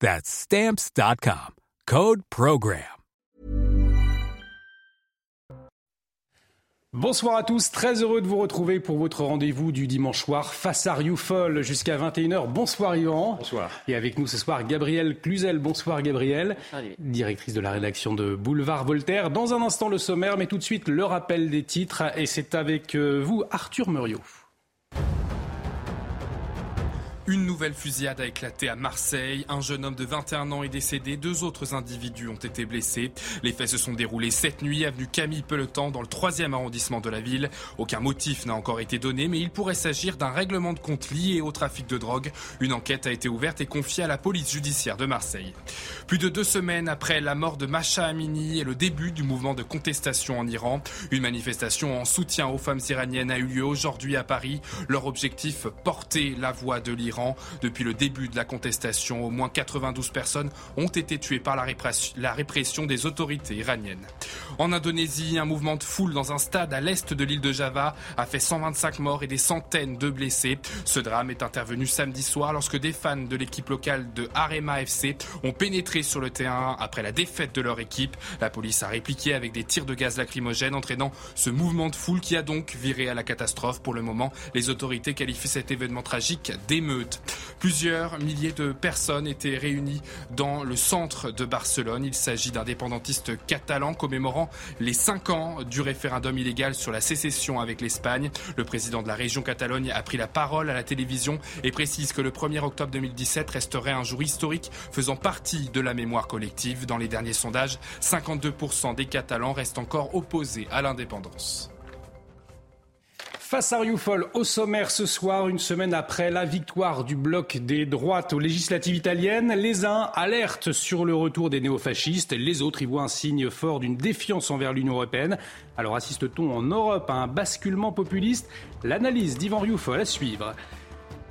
That's stamps.com. Code Program. Bonsoir à tous, très heureux de vous retrouver pour votre rendez-vous du dimanche soir face à Rioufol jusqu'à 21h. Bonsoir Yvan. Bonsoir. Et avec nous ce soir Gabrielle Cluzel. Bonsoir Gabrielle, directrice de la rédaction de Boulevard Voltaire. Dans un instant le sommaire, mais tout de suite le rappel des titres et c'est avec euh, vous Arthur Muriot. Une nouvelle fusillade a éclaté à Marseille. Un jeune homme de 21 ans est décédé. Deux autres individus ont été blessés. Les faits se sont déroulés cette nuit, avenue Camille Pelotan, dans le troisième arrondissement de la ville. Aucun motif n'a encore été donné, mais il pourrait s'agir d'un règlement de compte lié au trafic de drogue. Une enquête a été ouverte et confiée à la police judiciaire de Marseille. Plus de deux semaines après la mort de Masha Amini et le début du mouvement de contestation en Iran, une manifestation en soutien aux femmes iraniennes a eu lieu aujourd'hui à Paris. Leur objectif, porter la voix de l'Iran depuis le début de la contestation, au moins 92 personnes ont été tuées par la répression, des autorités iraniennes. En Indonésie, un mouvement de foule dans un stade à l'est de l'île de Java a fait 125 morts et des centaines de blessés. Ce drame est intervenu samedi soir lorsque des fans de l'équipe locale de Arema FC ont pénétré sur le terrain après la défaite de leur équipe. La police a répliqué avec des tirs de gaz lacrymogène entraînant ce mouvement de foule qui a donc viré à la catastrophe. Pour le moment, les autorités qualifient cet événement tragique d'émeute. Plusieurs milliers de personnes étaient réunies dans le centre de Barcelone. Il s'agit d'indépendantistes catalans commémorant les cinq ans du référendum illégal sur la sécession avec l'Espagne. Le président de la région Catalogne a pris la parole à la télévision et précise que le 1er octobre 2017 resterait un jour historique faisant partie de la mémoire collective. Dans les derniers sondages, 52% des Catalans restent encore opposés à l'indépendance. Face à Rioufol, au sommaire ce soir, une semaine après la victoire du bloc des droites aux législatives italiennes, les uns alertent sur le retour des néofascistes, les autres y voient un signe fort d'une défiance envers l'Union européenne. Alors assiste-t-on en Europe à un basculement populiste? L'analyse d'Ivan Rioufol à suivre.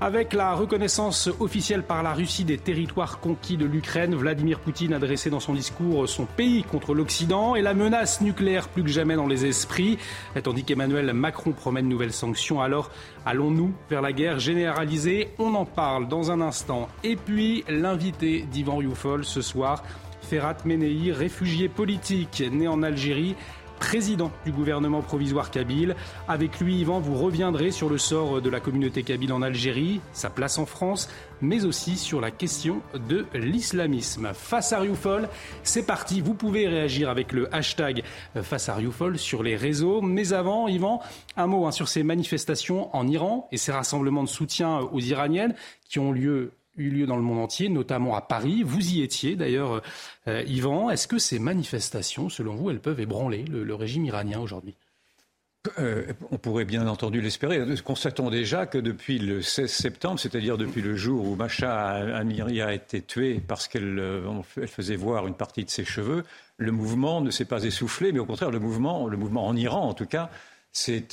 Avec la reconnaissance officielle par la Russie des territoires conquis de l'Ukraine, Vladimir Poutine a dressé dans son discours son pays contre l'Occident et la menace nucléaire plus que jamais dans les esprits. Tandis qu'Emmanuel Macron promet de nouvelles sanctions, alors allons-nous vers la guerre généralisée? On en parle dans un instant. Et puis l'invité d'Ivan Rioufol ce soir, Ferhat Menei, réfugié politique né en Algérie président du gouvernement provisoire kabyle. Avec lui, Yvan, vous reviendrez sur le sort de la communauté kabyle en Algérie, sa place en France, mais aussi sur la question de l'islamisme. Face à Rioufol, c'est parti. Vous pouvez réagir avec le hashtag Face à Rioufol sur les réseaux. Mais avant, Yvan, un mot hein, sur ces manifestations en Iran et ces rassemblements de soutien aux Iraniennes qui ont lieu eu lieu dans le monde entier, notamment à Paris. Vous y étiez d'ailleurs, euh, Yvan. Est-ce que ces manifestations, selon vous, elles peuvent ébranler le, régime iranien aujourd'hui? Euh, on pourrait bien entendu l'espérer. Constatons déjà que depuis le 16 septembre, c'est-à-dire depuis le jour où Macha Amiri a été tuée parce qu'elle euh, faisait voir une partie de ses cheveux, le mouvement ne s'est pas essoufflé, mais au contraire, le mouvement, le mouvement en Iran en tout cas,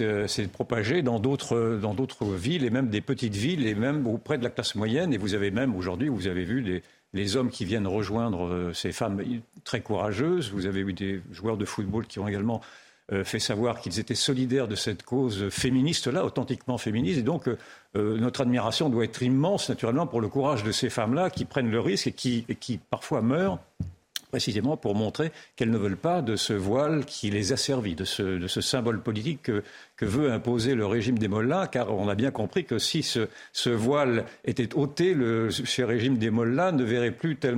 euh, c'est propagé dans d'autres dans d'autres villes et même des petites villes et même auprès de la classe moyenne. Et vous avez même aujourd'hui, vous avez vu les, les hommes qui viennent rejoindre euh, ces femmes très courageuses. Vous avez eu des joueurs de football qui ont également euh, fait savoir qu'ils étaient solidaires de cette cause féministe-là, authentiquement féministe. Et donc, notre admiration doit être immense, naturellement, pour le courage de ces femmes-là qui prennent le risque et qui parfois meurent précisément pour montrer qu'elles ne veulent pas de ce voile qui les a servi, de ce, de ce symbole politique que, veut imposer le régime des Mollahs, car on a bien compris que si ce, voile était ôté, ce régime des Mollahs ne verrait plus tel,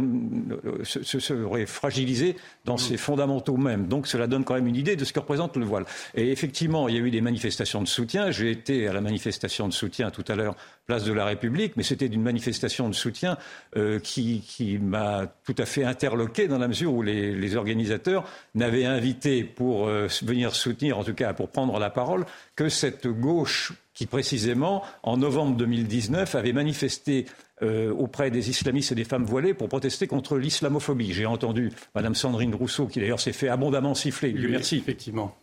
se, serait fragilisé dans ses fondamentaux même. Donc cela donne quand même une idée de ce que représente le voile. Et effectivement, il y a eu des manifestations de soutien. J'ai été à la manifestation de soutien tout à l'heure, place de la République, mais c'était une manifestation de soutien euh, qui, qui m'a tout à fait interloqué dans la mesure où les, les organisateurs n'avaient invité pour euh, venir soutenir, en tout cas pour prendre la parole, que cette gauche qui précisément, en novembre 2019, avait manifesté euh, auprès des islamistes et des femmes voilées pour protester contre l'islamophobie. J'ai entendu Mme Sandrine Rousseau, qui d'ailleurs s'est fait abondamment siffler, Dieu merci, effectivement.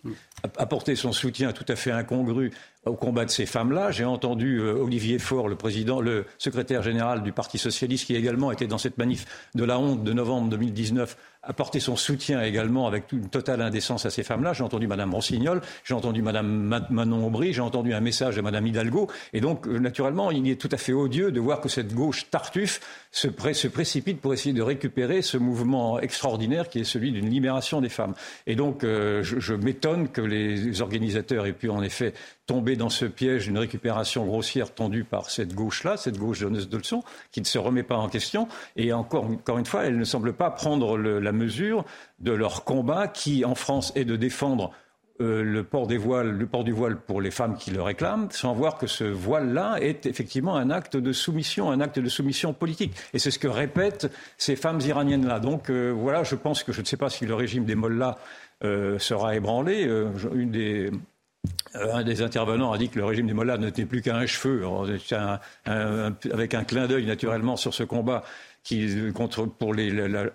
apporter son soutien tout à fait incongru au combat de ces femmes-là. J'ai entendu euh, Olivier Faure, le président, le secrétaire général du Parti socialiste, qui également était dans cette manif de la honte de novembre 2019, apporter son soutien également avec une totale indécence à ces femmes-là. J'ai entendu Mme Rossignol, j'ai entendu Mme Manon Aubry, j'ai entendu un message de Mme Hidalgo. Et donc, euh, naturellement, il est tout à fait odieux de voir que cette gauche tartuffe se, se précipite pour essayer de récupérer ce mouvement extraordinaire qui est celui d'une libération des femmes. Et donc, euh, je, je m'étonne que les organisateurs aient pu en effet tomber dans ce piège d'une récupération grossière tendue par cette gauche-là, cette gauche de leçons, qui ne se remet pas en question. Et encore, encore une fois, elle ne semble pas prendre la mesure de leur combat qui, en France, est de défendre euh, le port du voile pour les femmes qui le réclament, sans voir que ce voile-là est effectivement un acte de soumission, un acte de soumission politique. Et c'est ce que répètent ces femmes iraniennes-là. Donc euh, voilà, je pense que je ne sais pas si le régime des mollahs euh, sera ébranlé. Une des un des intervenants a dit que le régime des Mollahs n'était plus qu'un cheveu, un, avec un clin d'œil naturellement sur ce combat qui, contre, pour les, la,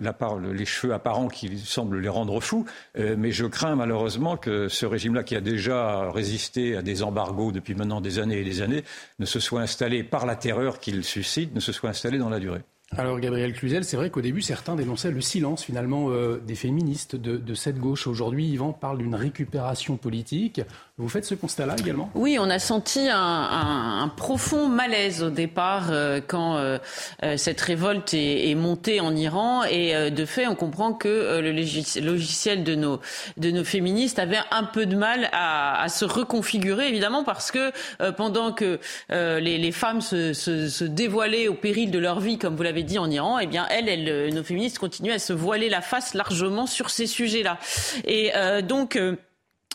cheveux apparents qui semblent les rendre fous. Euh, mais je crains malheureusement que ce régime-là, qui a déjà résisté à des embargos depuis maintenant des années et des années, ne se soit installé par la terreur qu'il suscite, ne se soit installé dans la durée. Alors Gabriel Cluzel, c'est vrai qu'au début certains dénonçaient le silence finalement euh, des féministes de cette gauche. Aujourd'hui, Yvan parle d'une récupération politique. Vous faites ce constat-là également? Oui, on a senti un, un, un profond malaise au départ euh, quand euh, euh cette révolte est, est, montée en Iran et euh, de fait, on comprend que euh, le logiciel de nos de nos féministes avait un peu de mal à, à se reconfigurer, évidemment, parce que pendant que les, les, femmes se, se, se, dévoilaient au péril de leur vie, comme vous l'avez dit en Iran, eh bien, elles, elles, nos féministes continuent à se voiler la face largement sur ces sujets-là. Et euh, donc.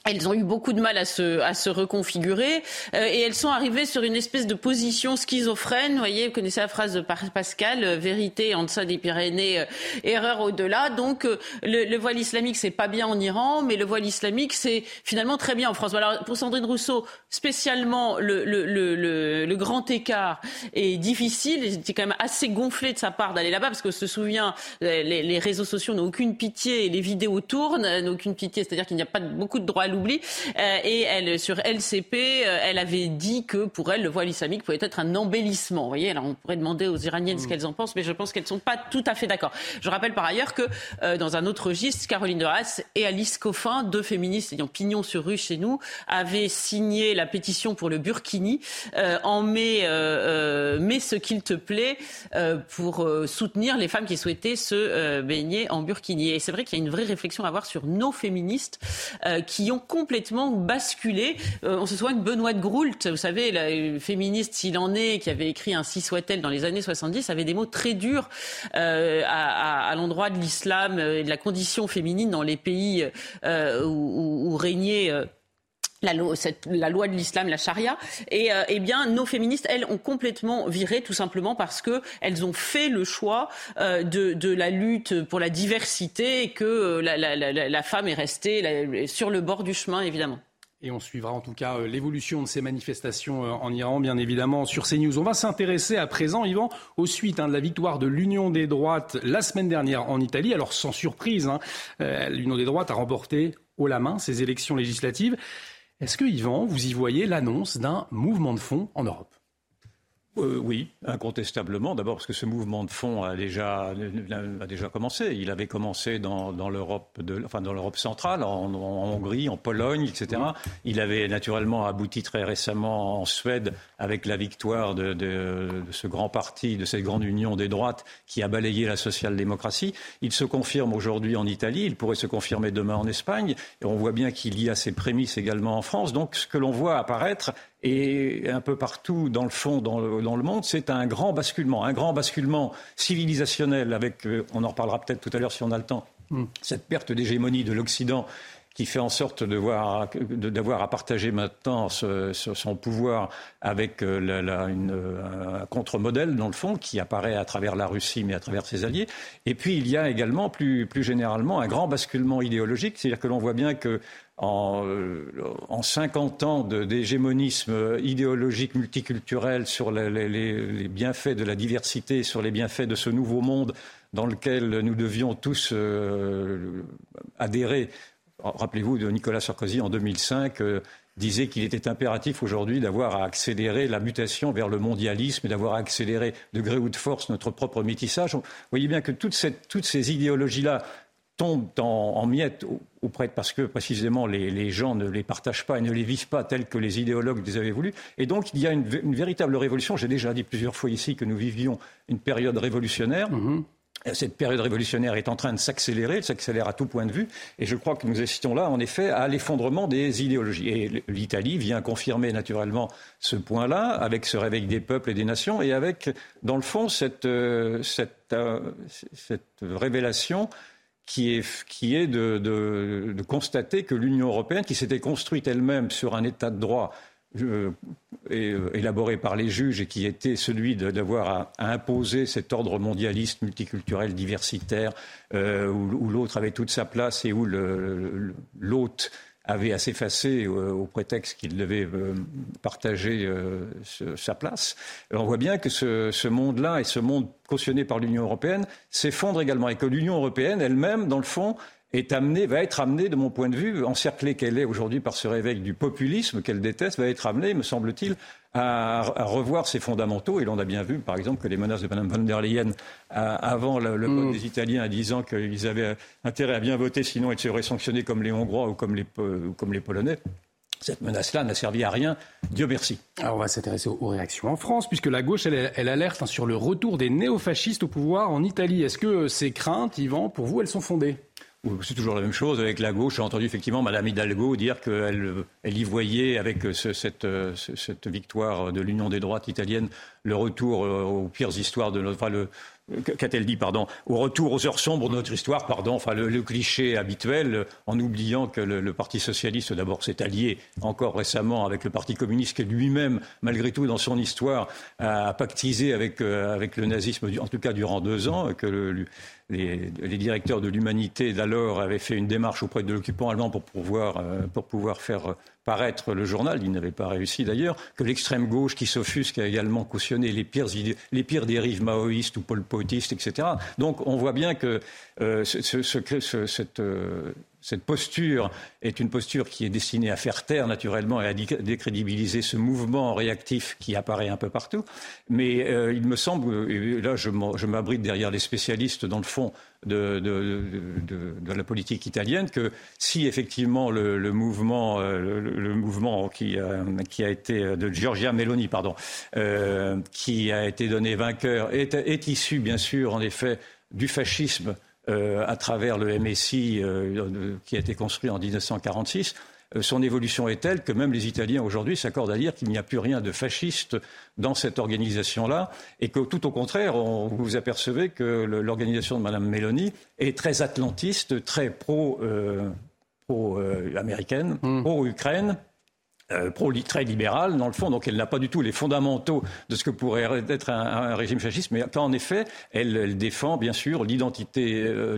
Euh, elles ont eu beaucoup de mal à se, à se reconfigurer euh, et elles sont arrivées sur une espèce de position schizophrène. Vous voyez, vous connaissez la phrase de Pascal, euh, vérité en deçà des Pyrénées, euh, erreur au-delà. Donc euh, le, le, voile islamique, c'est pas bien en Iran, mais le voile islamique, c'est finalement très bien en France. Alors pour Sandrine Rousseau, spécialement, le, le, le, le grand écart est difficile. C'était quand même assez gonflé de sa part d'aller là-bas parce que se souvient, les, les réseaux sociaux n'ont aucune pitié et les vidéos tournent, n'ont aucune pitié, c'est-à-dire qu'il n'y a pas beaucoup de droits l'oubli. Euh, et elle, sur LCP, euh, elle avait dit que pour elle, le voile islamique pouvait être un embellissement. Vous voyez, alors on pourrait demander aux Iraniennes ce mm. qu'elles en pensent, mais je pense qu'elles ne sont pas tout à fait d'accord. Je rappelle par ailleurs que euh, dans un autre registre, Caroline de Haas et Alice Coffin, deux féministes ayant pignon sur rue chez nous, avaient signé la pétition pour le Burkini en mai, mai ce qu'il te plaît pour soutenir les femmes qui souhaitaient se baigner en Burkini. Et c'est vrai qu'il y a une vraie réflexion à avoir sur nos féministes qui ont complètement basculé. Euh, on se souvient que Benoît de Groult, vous savez, la féministe s'il en est, qui avait écrit un Si soit-elle dans les années 70, avait des mots très durs euh, à, l'endroit de l'islam et de la condition féminine dans les pays euh, où, régnait euh, la loi, de l'islam, la charia, et euh, eh bien nos féministes, elles, ont complètement viré, tout simplement parce que elles ont fait le choix euh, de, de, la lutte pour la diversité et que euh, la, la, la, femme est restée sur le bord du chemin, évidemment. Et on suivra en tout cas l'évolution de ces manifestations en Iran, bien évidemment, sur CNews. On va s'intéresser à présent, Yvan, aux suites hein, de la victoire de l'Union des droites la semaine dernière en Italie. Alors, sans surprise, hein, l'Union des droites a remporté haut la main ces élections législatives. Est-ce que, Yvan, vous y voyez l'annonce d'un mouvement de fond en Europe? Euh, oui, incontestablement. D'abord parce que ce mouvement de fond a déjà, a déjà commencé. Il avait commencé dans, dans l'Europe, enfin dans l'Europe centrale, en, Hongrie, en Pologne, etc. Il avait naturellement abouti très récemment en Suède avec la victoire de, de, ce grand parti, de cette grande union des droites qui a balayé la social-démocratie. Il se confirme aujourd'hui en Italie. Il pourrait se confirmer demain en Espagne. Et on voit bien qu'il y a ses prémices également en France. Donc ce que l'on voit apparaître, et un peu partout dans le fond, dans le, dans le monde, c'est un grand basculement, un grand basculement civilisationnel avec, euh, on en reparlera peut-être tout à l'heure si on a le temps, mm. cette perte d'hégémonie de l'Occident qui fait en sorte d'avoir à partager maintenant son pouvoir avec euh, une, un contre-modèle, dans le fond, qui apparaît à travers la Russie, mais à travers ses alliés. Et puis, il y a également, plus, généralement, un grand basculement idéologique, c'est-à-dire que l'on voit bien que en, euh, en 50 ans d'hégémonisme idéologique multiculturel sur les, bienfaits de la diversité, sur les bienfaits de ce nouveau monde dans lequel nous devions tous euh, adhérer. Rappelez-vous de Nicolas Sarkozy en 2005. Euh, disait qu'il était impératif aujourd'hui d'avoir à accélérer la mutation vers le mondialisme et d'avoir à accélérer de gré ou de force notre propre métissage. Vous voyez bien que toutes ces idéologies-là tombent en, miettes auprès parce que précisément les, gens ne les partagent pas et ne les vivent pas tels que les idéologues les avaient voulu. Et donc il y a une, véritable révolution. J'ai déjà dit plusieurs fois ici que nous vivions une période révolutionnaire. Mm-hmm. Cette période révolutionnaire est en train de s'accélérer, elle s'accélère à tout point de vue, et je crois que nous assistons là, en effet, à l'effondrement des idéologies. Et l'Italie vient confirmer naturellement ce point-là, avec ce réveil des peuples et des nations, et avec, dans le fond, cette, euh, euh, révélation qui est, de, constater que l'Union européenne, qui s'était construite elle-même sur un état de droit euh, euh, élaboré par les juges et qui était celui d'avoir à, imposer cet ordre mondialiste, multiculturel, diversitaire, euh, où, l'autre avait toute sa place et où l'hôte avait à s'effacer au, prétexte qu'il devait partager sa place. on voit bien que ce, ce monde-là et ce monde cautionné par l'Union européenne s'effondre également et que l'Union européenne elle-même, dans le fond, est amenée, va être amenée, de mon point de vue, encerclée qu'elle est aujourd'hui par ce réveil du populisme qu'elle déteste, va être amenée, me semble-t-il, à, revoir ses fondamentaux. Et l'on a bien vu, par exemple, que les menaces de Mme von der Leyen avant le, vote mm. des Italiens, en disant qu'ils avaient intérêt à bien voter, sinon ils seraient sanctionnés comme les Hongrois ou comme les, comme les Polonais. Cette menace-là n'a servi à rien, Dieu merci. Alors on va s'intéresser aux réactions en France, puisque la gauche, elle, elle alerte hein, sur le retour des néofascistes au pouvoir en Italie. Est-ce que ces craintes, Yvan, pour vous, elles sont fondées? C'est toujours la même chose avec la gauche. J'ai entendu effectivement Madame Hidalgo dire qu'elle elle y voyait avec cette, cette, victoire de l'Union des droites italienne le retour euh, aux pires histoires de notre, enfin le, qu'a-t-elle dit, pardon, au retour aux heures sombres de notre histoire, pardon, enfin le, cliché habituel, en oubliant que le, Parti socialiste d'abord s'est allié encore récemment avec le Parti communiste, qui lui-même, malgré tout, dans son histoire, a pactisé avec, euh, avec le nazisme, en tout cas durant deux ans, que le, les, directeurs de l'humanité d'alors avaient fait une démarche auprès de l'occupant allemand pour pouvoir, euh, pour pouvoir faire paraître le journal, il n'avait pas réussi d'ailleurs, que l'extrême gauche qui s'offusque a également cautionné les pires, les pires dérives maoïstes ou polpotistes, etc. Donc on voit bien que euh, ce, ce, cette, euh, cette posture est une posture qui est destinée à faire taire naturellement et à décrédibiliser ce mouvement réactif qui apparaît un peu partout. Mais euh, il me semble, et là je m'abrite derrière les spécialistes dans le fond de, la politique italienne, que si effectivement le, mouvement, euh, le, mouvement qui, qui, a été de Giorgia Meloni, pardon, euh, qui a été donné vainqueur, est issu bien sûr en effet du fascisme euh, à travers le MSI euh, qui a été construit en 1946, euh, son évolution est telle que même les Italiens aujourd'hui s'accordent à dire qu'il n'y a plus rien de fasciste dans cette organisation-là et que tout au contraire, on, vous vous apercevez que l'organisation de Mme Meloni est très atlantiste, très pro-américaine, mmh. pro-Ukraine pro très libérale, dans le fond, donc elle n'a pas du tout les fondamentaux de ce que pourrait être un, régime fasciste, mais en effet, elle, défend bien sûr l'identité, euh,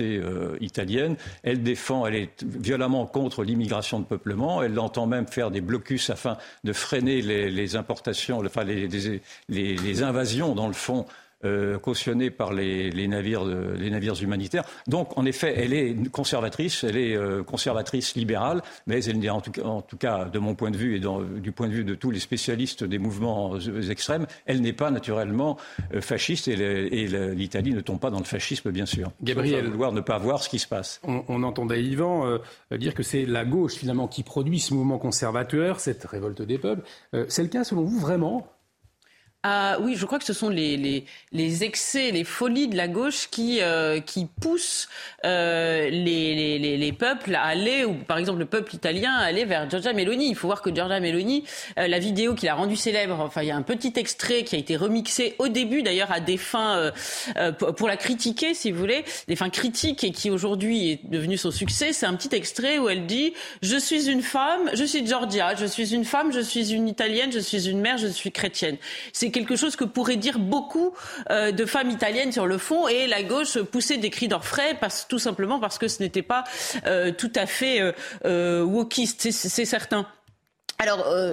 euh, italienne. Elle défend, elle est violemment contre l'immigration de peuplement. Elle entend même faire des blocus afin de freiner les, importations, enfin les, les, invasions dans le fond euh, cautionnée par les, navires, les navires humanitaires. Donc, en effet, elle est conservatrice, elle est euh, conservatrice libérale, mais elle n'est en, en tout, cas, de mon point de vue et du point de vue de tous les spécialistes des mouvements extrêmes, elle n'est pas naturellement fasciste et l'Italie ne tombe pas dans le fascisme, bien sûr. Gabriel, vouloir ne pas voir ce qui se passe. On, entendait Yvan dire que c'est la gauche finalement qui produit ce mouvement conservateur, cette révolte des peuples. c'est le cas selon vous vraiment ah, oui, je crois que ce sont les, les, les excès, les folies de la gauche qui, euh, qui poussent euh, les, les, les, peuples à aller, ou par exemple le peuple italien, à aller vers Giorgia Meloni. Il faut voir que Giorgia Meloni, euh, la vidéo qu'il a rendue célèbre, enfin il y a un petit extrait qui a été remixé au début d'ailleurs à des fins pour la critiquer, si vous voulez, des fins critiques et qui aujourd'hui est devenu son succès. C'est un petit extrait où elle dit Je suis une femme, je suis Giorgia, je suis une femme, je suis une italienne, je suis une mère, je suis chrétienne. Quelque chose que pourraient dire beaucoup euh, de femmes italiennes sur le fond et la gauche poussait des cris d'orfraie parce, tout simplement parce que ce n'était pas euh, tout à fait euh, wokiste, c'est certain. Alors, euh,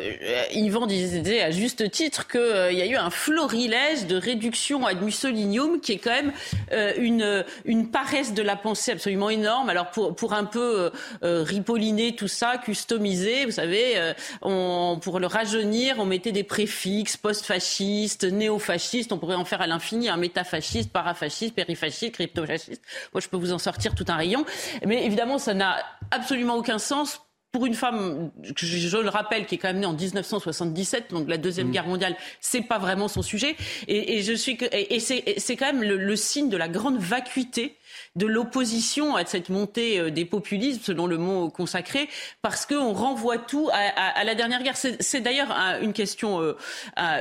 Yvan disait à juste titre qu'il euh, y a eu un florilège de réduction ad mussolinium qui est quand même euh, une, une paresse de la pensée absolument énorme. Alors, pour, pour un peu euh, ripolliner tout ça, customiser, vous savez, on, pour le rajeunir, on mettait des préfixes post-fascistes, néo-fascistes, on pourrait en faire à l'infini, un métafasciste, parafasciste, périfasciste, crypto-fasciste. Moi, je peux vous en sortir tout un rayon. Mais évidemment, ça n'a absolument aucun sens pour une femme, je, le rappelle, qui est quand même née en 1977, donc la deuxième mmh. guerre mondiale, c'est pas vraiment son sujet. Et, et je suis et, c'est quand même le, le, signe de la grande vacuité de l'opposition à cette montée euh, des populismes, selon le mot consacré, parce qu'on renvoie tout à, la dernière guerre. C'est d'ailleurs une question, euh,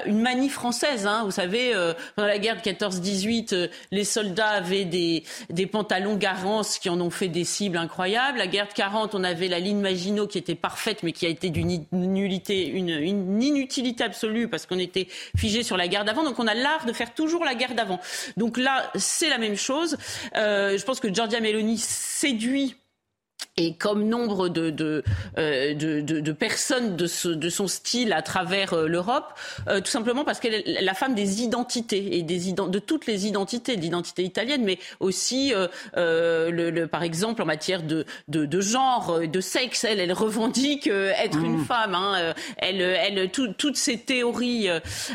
une manie française. Hein. Vous savez, euh, pendant la guerre de 14-18, les soldats avaient des, pantalons Garance qui en ont fait des cibles incroyables. La guerre de 40, on avait la ligne Maginot qui était parfaite, mais qui a été d'une nullité, une, inutilité absolue parce qu'on était figé sur la guerre d'avant. Donc on a l'art de faire toujours la guerre d'avant. Donc là, c'est la même chose. Pense que Giorgia Meloni séduit et comme nombre de, de, euh, de, de personnes de, ce, de, son style à travers euh, l'Europe, euh, tout simplement parce qu'elle est la femme des identités et des de toutes les identités, d'identité italienne, mais aussi, le, le, par exemple, en matière de, de, genre, de sexe, elle, elle revendique être une mmh. femme. Hein, elle, elle, toutes ces théories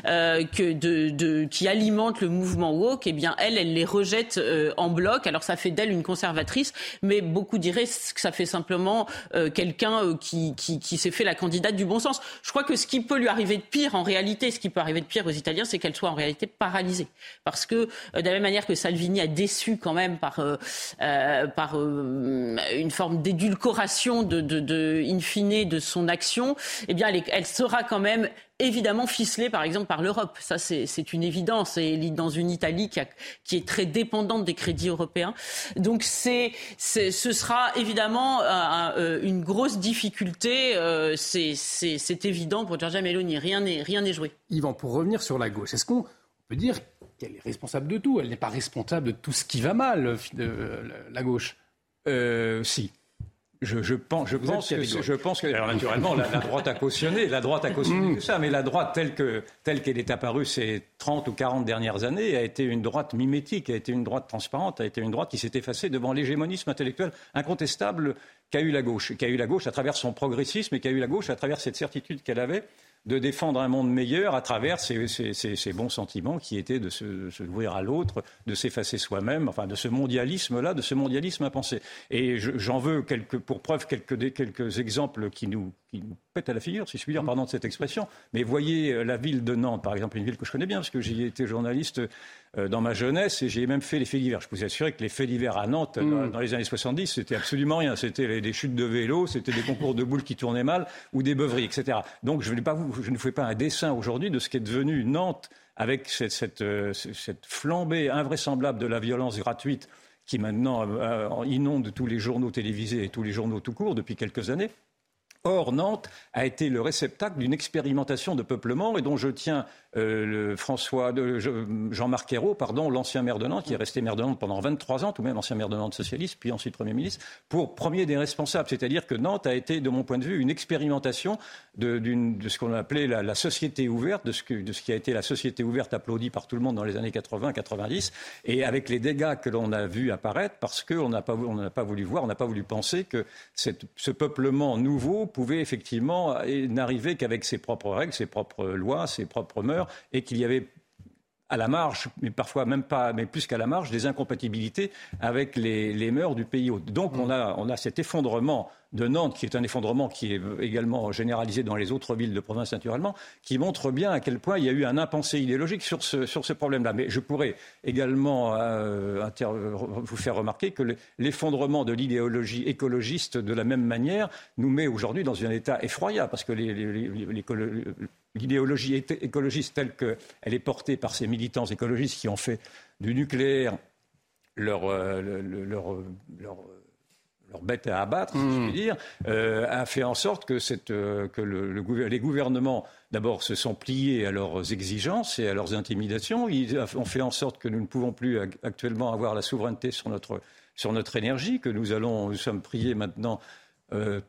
que de, de, qui alimentent le mouvement woke, eh bien, elle, elle les rejette en bloc. Alors, ça fait d'elle une conservatrice, mais beaucoup diraient que ça fait simplement euh, quelqu'un euh, qui, qui, s'est fait la candidate du bon sens. Je crois que ce qui peut lui arriver de pire, en réalité, ce qui peut arriver de pire aux Italiens, c'est qu'elle soit en réalité paralysée. Parce que, euh, de la même manière que Salvini a déçu quand même par, par une forme d'édulcoration de, de, de, in fine de son action, eh bien, elle, elle sera quand même évidemment ficelé, par exemple, par l'Europe. Ça, c'est une évidence. Et dans une Italie qui, est très dépendante des crédits européens. Donc, ce sera évidemment euh, une grosse difficulté. Euh, c'est évident pour Giorgia Meloni. Rien n'est joué. Yvan, pour revenir sur la gauche, est-ce qu'on peut dire qu'elle est responsable de tout? Elle n'est pas responsable de tout ce qui va mal, euh, la gauche? Euh, Si. Je, pense, je pense, que, je pense que, alors naturellement, la, droite a cautionné, la droite a cautionné tout ça, mais la droite telle que telle qu'elle est apparue ces 30 ou 40 dernières années a été une droite mimétique, a été une droite transparente, a été une droite qui s'est effacée devant l'hégémonisme intellectuel incontestable qu'a eu la gauche, qu'a eu la gauche à travers son progressisme et qu'a eu la gauche à travers cette certitude qu'elle avait de défendre un monde meilleur à travers ces, bons sentiments qui étaient de se, se à l'autre, de s'effacer soi-même, enfin de ce mondialisme-là, de ce mondialisme impensé. Et j'en veux quelques, pour preuve quelques exemples qui nous, qui nous pètent à la figure, si je puis dire, pardon de cette expression. Mais voyez euh, la ville de Nantes, par exemple, une ville que je connais bien, parce que j'y ai été journaliste euh, dans ma jeunesse et j'ai même fait les faits d'hiver. Je peux vous assurer que les faits d'hiver à Nantes, mm. dans, les années 70, c'était absolument rien. C'était des chutes de vélo, c'était des concours de boules qui tournaient mal ou des beuveries, etc. Donc je, pas je ne fais pas un dessin aujourd'hui de ce qui est devenu Nantes avec cette, cette, euh, cette, flambée invraisemblable de la violence gratuite qui maintenant inonde tous les journaux télévisés et tous les journaux tout court depuis quelques années. Or, Nantes a été le réceptacle d'une expérimentation de peuplement et dont je tiens le François, Jean-Marc Ayrault, pardon, l'ancien maire de Nantes, qui est resté maire de Nantes pendant 23 ans, tout même ancien maire de Nantes socialiste, puis ensuite Premier ministre, pour premier des responsables. C'est-à-dire que Nantes a été, de mon point de vue, une expérimentation de, ce qu'on a appelé la, société ouverte, de ce, qui a été la société ouverte applaudie par tout le monde dans les années 80-90, et avec les dégâts que l'on a vus apparaître parce qu'on n'a pas, voulu voir, on n'a pas voulu penser que ce peuplement nouveau pouvait effectivement n'arriver qu'avec ses propres règles, ses propres lois, ses propres mœurs, et qu'il y avait à la marge, mais parfois même pas, mais plus qu'à la marge, des incompatibilités avec les, les mœurs du pays. Donc on, a, on a cet effondrement de Nantes, qui est un effondrement qui est également généralisé dans les autres villes de province naturellement, qui montre bien à quel point il y a eu un impensé idéologique sur ce, sur ce problème-là. Mais je pourrais également euh, vous faire remarquer que l'effondrement de l'idéologie écologiste, de la même manière, nous met aujourd'hui dans un état effroyable, parce que l'idéologie écologiste telle qu'elle est portée par ces militants écologistes qui ont fait du nucléaire leur, euh, leur, leur leur bête à abattre, si je hmm. puis dire, euh, a fait en sorte que, cette, euh, que le, les gouvernements, d'abord, se sont pliés à leurs exigences et à leurs intimidations. Ils ont fait en sorte que nous ne pouvons plus actuellement avoir la souveraineté sur notre, sur notre énergie, que nous allons, nous sommes priés maintenant euh,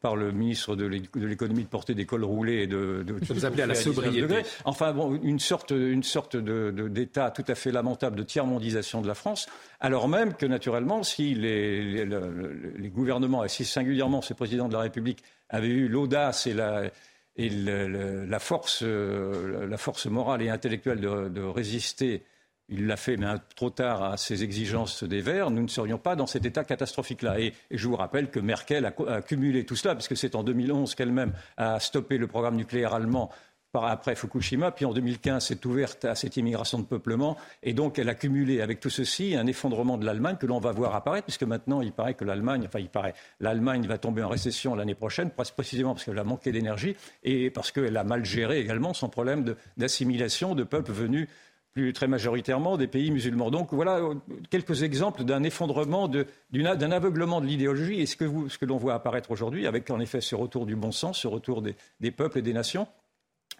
par le ministre de l'économie de porter des cols roulés et de, de vous appelez à la sobriété. Enfin bon, une sorte, une sorte d'état tout à fait lamentable de tiers-mondisation de la France, alors même que naturellement, si les, les, gouvernements et si singulièrement ces présidents de la République avaient eu l'audace et la et la, force, euh, la force morale et intellectuelle de, de résister il l'a fait, mais trop tard à ses exigences des Verts, nous ne serions pas dans cet état catastrophique-là. Et, je vous rappelle que Merkel a, cumulé tout cela, puisque c'est en 2011 qu'elle-même a stoppé le programme nucléaire allemand après Fukushima, puis en 2015 s'est ouverte à cette immigration de peuplement, et donc elle a cumulé avec tout ceci un effondrement de l'Allemagne que l'on va voir apparaître, puisque maintenant il paraît que l'Allemagne, enfin il paraît, l'Allemagne va tomber en récession l'année prochaine, précisément parce qu'elle a manqué d'énergie et parce qu'elle a mal géré également son problème d'assimilation de peuples venus plus très majoritairement des pays musulmans. Donc voilà euh, quelques exemples d'un effondrement, d'un aveuglement de l'idéologie et ce que, ce que l'on voit apparaître aujourd'hui, avec en effet ce retour du bon sens, ce retour des peuples et des nations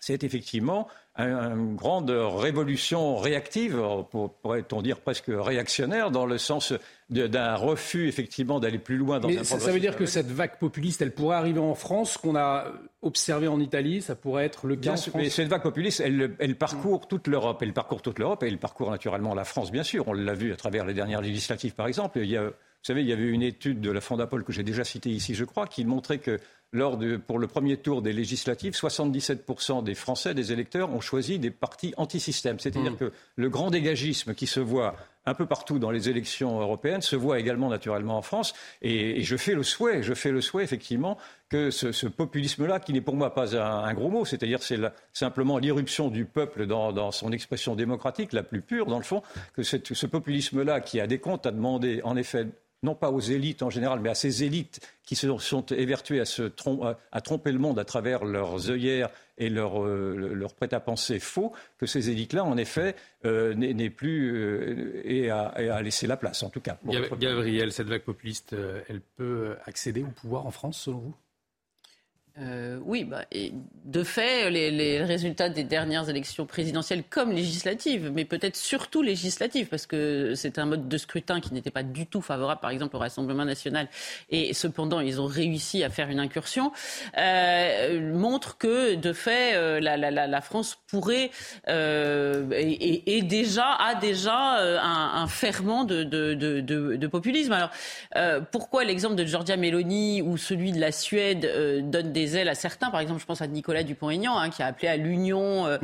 c'est effectivement une grande révolution réactive, pourrait-on dire presque réactionnaire, dans le sens d'un refus effectivement d'aller plus loin dans Mais ça, ça veut dire que cette vague populiste, elle pourrait arriver en France, qu'on a observé en Italie, ça pourrait être le cas en France. Mais cette vague populiste, elle, parcourt toute l'Europe, elle parcourt toute l'Europe et elle parcourt naturellement la France, bien sûr. On l'a vu à travers les dernières législatives, par exemple. Il y a, vous savez, il y avait une étude de la Fondapol que j'ai déjà citée ici, je crois, qui montrait que lors de, pour le premier tour des législatives, 77% des Français, des électeurs, ont choisi des partis anti-système. C'est-à-dire mmh. que le grand dégagisme qui se voit un peu partout dans les élections européennes se voit également naturellement en France. Et, je fais le souhait, je fais le souhait effectivement que ce, populisme-là, qui n'est pour moi pas un, gros mot, c'est-à-dire c'est simplement l'irruption du peuple dans, son expression démocratique la plus pure, dans le fond, que ce populisme-là, qui a des comptes à demander, en effet, non pas aux élites en général, mais à ces élites qui se sont évertuées à, tromper le monde à travers leurs œillères et leur, euh, prêt-à-penser faux, que ces élites-là, en effet, euh, n'aient plus euh, et, à, laisser la place, en tout cas. Gabriel, cette vague populiste, elle peut accéder au pouvoir en France, selon vous? Euh, oui, bah, de fait, les, résultats des dernières élections présidentielles comme législatives, mais peut-être surtout législatives, parce que c'est un mode de scrutin qui n'était pas du tout favorable, par exemple, au Rassemblement national, et cependant, ils ont réussi à faire une incursion, euh, montre que, de fait, euh, la, France pourrait, et, déjà, a déjà un, ferment de, de, populisme. Alors, pourquoi l'exemple de Giorgia Meloni ou celui de la Suède donne des à certains. Par exemple, je pense à Nicolas Dupont-Aignan, hein, qui a appelé à l'union euh,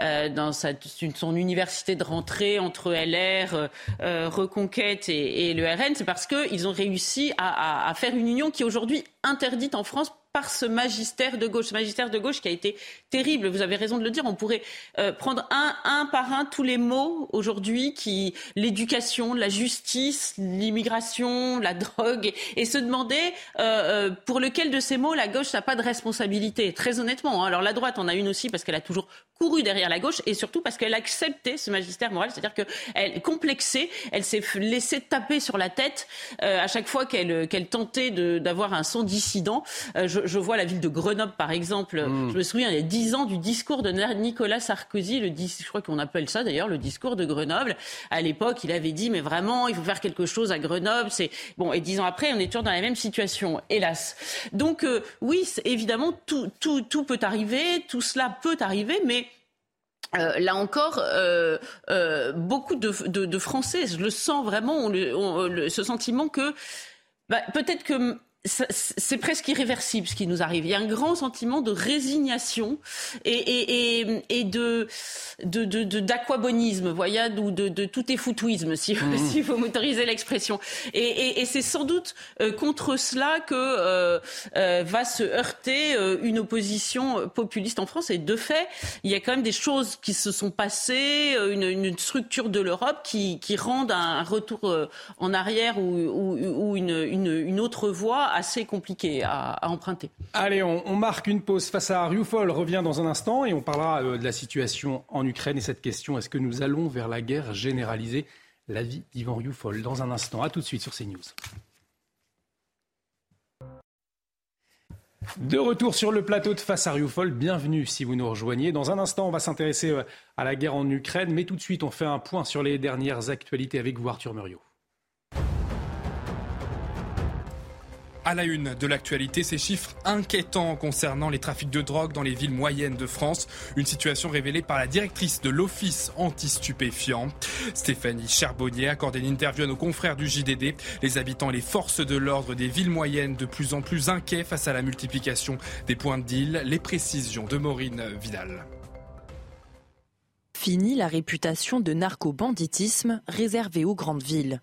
euh, dans son université de rentrée entre LR, euh, Reconquête et, le RN. C'est parce qu'ils ont réussi à, faire une union qui est aujourd'hui interdite en France par ce magistère de gauche, ce magistère de gauche qui a été terrible. Vous avez raison de le dire. On pourrait euh, prendre un, par un tous les mots aujourd'hui, qui l'éducation, la justice, l'immigration, la drogue, et, se demander euh, euh, pour lequel de ces mots la gauche n'a pas de responsabilité. Très honnêtement. Hein. Alors la droite en a une aussi parce qu'elle a toujours couru derrière la gauche et surtout parce qu'elle acceptait ce magistère moral, c'est-à-dire qu'elle complexée, elle s'est laissée taper sur la tête à chaque fois qu'elle qu'elle tentait d'avoir un son dissident. je je, vois la ville de Grenoble, par exemple. Mm. Je me souviens, il y a dix ans, du discours de Nicolas Sarkozy, le, je crois qu'on appelle ça d'ailleurs le discours de Grenoble. À l'époque, il avait dit, mais vraiment, il faut faire quelque chose à Grenoble. C'est bon. Et dix ans après, on est toujours dans la même situation, hélas. Donc euh, oui, évidemment, tout, tout, tout peut arriver, tout cela peut arriver, mais euh, là encore, euh, euh, beaucoup de, de, de, Français, je le sens vraiment, on le, ce sentiment que bah, peut-être que c'est presque irréversible ce qui nous arrive. Il y a un grand sentiment de résignation et, et, et, et de d'aquabonisme, de, voyez, ou de, tout est foutouisme, si, mmh. si vous m'autorisez l'expression. Et, c'est sans doute euh, contre cela que euh, euh, va se heurter une opposition populiste en France. Et de fait, il y a quand même des choses qui se sont passées, une, une structure de l'Europe qui, qui rendent un retour en arrière ou, ou, ou une, une, une autre voie assez compliqué à, emprunter. Allez, on, marque une pause face à Rioufol, revient dans un instant et on parlera euh, de la situation en Ukraine et cette question, est-ce que nous allons vers la guerre généralisée? L'avis d'Ivan Rioufol dans un instant. À tout de suite sur CNews. De retour sur le plateau de Face à Rioufol, bienvenue si vous nous rejoignez. Dans un instant, on va s'intéresser euh, à la guerre en Ukraine, mais tout de suite, on fait un point sur les dernières actualités avec vous, Arthur Muriot. À la une de l'actualité, ces chiffres inquiétants concernant les trafics de drogue dans les villes moyennes de France. Une situation révélée par la directrice de l'Office anti-stupéfiants. Stéphanie Charbonnier accorde une interview à nos confrères du JDD. Les habitants et les forces de l'ordre des villes moyennes de plus en plus inquiets face à la multiplication des points de deal. Les précisions de Maureen Vidal. Fini la réputation de narco-banditisme réservée aux grandes villes.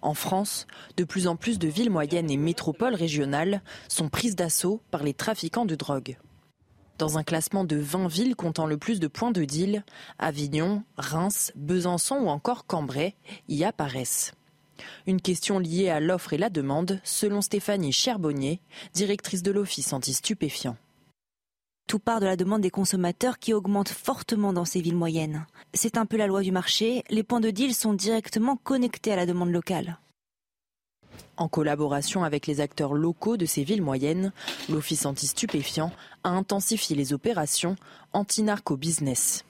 En France, de plus en plus de villes moyennes et métropoles régionales sont prises d'assaut par les trafiquants de drogue. Dans un classement de 20 villes comptant le plus de points de deal, Avignon, Reims, Besançon ou encore Cambrai y apparaissent. Une question liée à l'offre et la demande, selon Stéphanie Cherbonnier, directrice de l'Office anti-stupéfiants. Tout part de la demande des consommateurs qui augmente fortement dans ces villes moyennes. C'est un peu la loi du marché, les points de deal sont directement connectés à la demande locale. En collaboration avec les acteurs locaux de ces villes moyennes, l'Office anti-stupéfiant a intensifié les opérations anti-narco-business.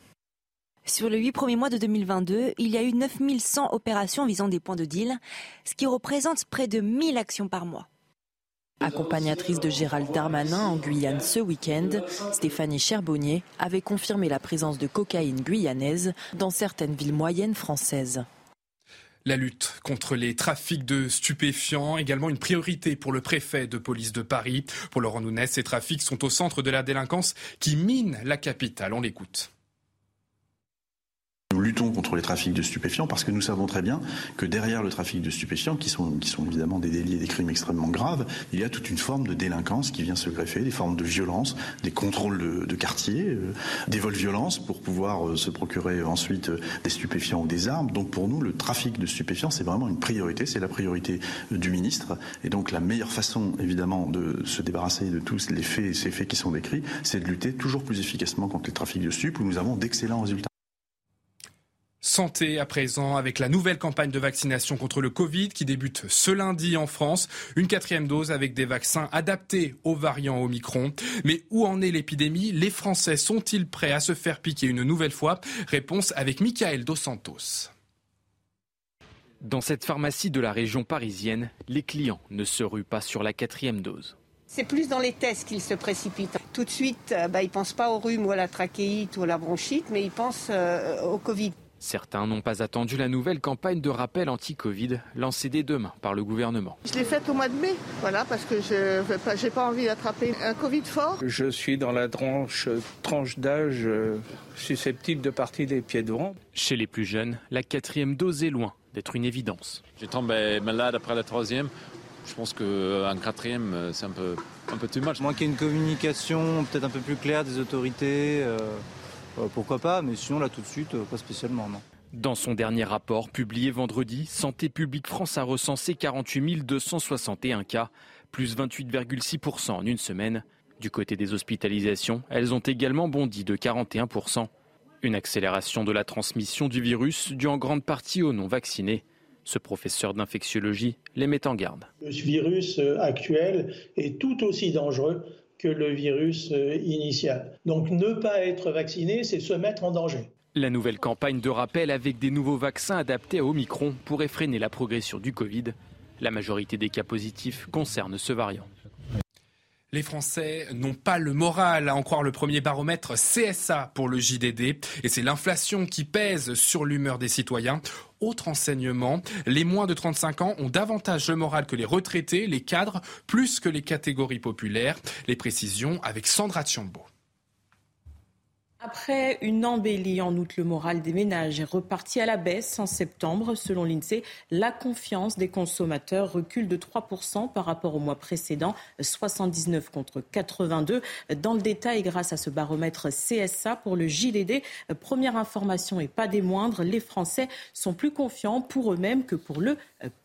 Sur les huit premiers mois de 2022, il y a eu 9100 opérations visant des points de deal, ce qui représente près de 1000 actions par mois. Accompagnatrice de Gérald Darmanin en Guyane ce week-end, Stéphanie Cherbonnier avait confirmé la présence de cocaïne guyanaise dans certaines villes moyennes françaises. La lutte contre les trafics de stupéfiants, également une priorité pour le préfet de police de Paris. Pour Laurent Nounès, ces trafics sont au centre de la délinquance qui mine la capitale. On l'écoute. Nous luttons contre les trafics de stupéfiants parce que nous savons très bien que derrière le trafic de stupéfiants, qui sont, qui sont évidemment des délits et des crimes extrêmement graves, il y a toute une forme de délinquance qui vient se greffer, des formes de violence, des contrôles de, de quartier, euh, des vols violences pour pouvoir euh, se procurer ensuite euh, des stupéfiants ou des armes. Donc pour nous, le trafic de stupéfiants, c'est vraiment une priorité, c'est la priorité du ministre. Et donc la meilleure façon, évidemment, de se débarrasser de tous les faits et ces faits qui sont décrits, c'est de lutter toujours plus efficacement contre les trafics de stupes où nous avons d'excellents résultats. Santé à présent avec la nouvelle campagne de vaccination contre le Covid qui débute ce lundi en France. Une quatrième dose avec des vaccins adaptés aux variants Omicron. Mais où en est l'épidémie? Les Français sont-ils prêts à se faire piquer une nouvelle fois? Réponse avec Michael Dos Santos. Dans cette pharmacie de la région parisienne, les clients ne se ruent pas sur la quatrième dose. C'est plus dans les tests qu'ils se précipitent. Tout de suite, euh, bah, ils ne pensent pas au rhume ou à la trachéite ou à la bronchite, mais ils pensent euh, au Covid. Certains n'ont pas attendu la nouvelle campagne de rappel anti-Covid lancée dès demain par le gouvernement. Je l'ai faite au mois de mai, voilà, parce que je n'ai pas, envie d'attraper un Covid fort. Je suis dans la tranche, tranche d'âge euh, susceptible de partir des pieds devant. Chez les plus jeunes, la quatrième dose est loin d'être une évidence. J'ai tombé malade après la troisième. Je pense qu'un quatrième, euh, c'est un peu, un peu too much. Moins qu'il y ait une communication peut-être un peu plus claire des autorités. Euh, euh, pourquoi pas, mais sinon là tout de suite, euh, pas spécialement, non. Dans son dernier rapport publié vendredi, Santé publique France a recensé 48 261 cas, plus 28,6% en une semaine. Du côté des hospitalisations, elles ont également bondi de 41%. Une accélération de la transmission du virus due en grande partie aux non-vaccinés. Ce professeur d'infectiologie les met en garde. Le virus euh, actuel est tout aussi dangereux que le virus euh, initial. Donc ne pas être vacciné, c'est se mettre en danger. La nouvelle campagne de rappel avec des nouveaux vaccins adaptés à Omicron pourrait freiner la progression du Covid. La majorité des cas positifs concernent ce variant. Les Français n'ont pas le moral à en croire le premier baromètre CSA pour le JDD et c'est l'inflation qui pèse sur l'humeur des citoyens. Autre enseignement, les moins de 35 ans ont davantage le moral que les retraités, les cadres, plus que les catégories populaires. Les précisions avec Sandra Tchombo. Après une embellie en août, le moral des ménages est reparti à la baisse en septembre. Selon l'INSEE, la confiance des consommateurs recule de 3% par rapport au mois précédent, 79 contre 82. Dans le détail, grâce à ce baromètre CSA pour le JDD, première information et pas des moindres, les Français sont plus confiants pour eux-mêmes que pour le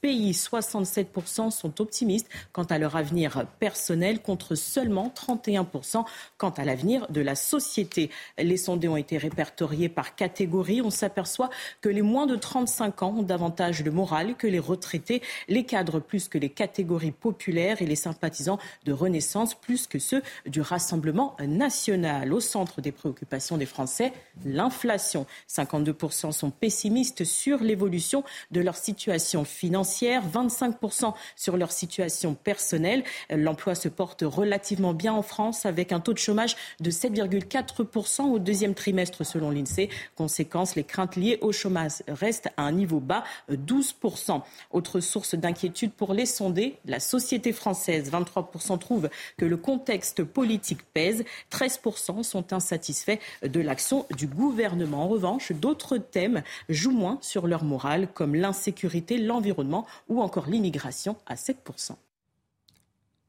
pays. 67% sont optimistes quant à leur avenir personnel contre seulement 31% quant à l'avenir de la société. Les sondés ont été répertoriés par catégorie. On s'aperçoit que les moins de 35 ans ont davantage le moral que les retraités, les cadres plus que les catégories populaires et les sympathisants de Renaissance plus que ceux du Rassemblement national. Au centre des préoccupations des Français, l'inflation. 52% sont pessimistes sur l'évolution de leur situation financière, 25% sur leur situation personnelle. L'emploi se porte relativement bien en France avec un taux de chômage de 7,4% au deuxième trimestre selon l'INSEE. Conséquence, les craintes liées au chômage restent à un niveau bas, 12%. Autre source d'inquiétude pour les sondés, la société française. 23% trouvent que le contexte politique pèse. 13% sont insatisfaits de l'action du gouvernement. En revanche, d'autres thèmes jouent moins sur leur morale, comme l'insécurité, l'environnement ou encore l'immigration à 7%.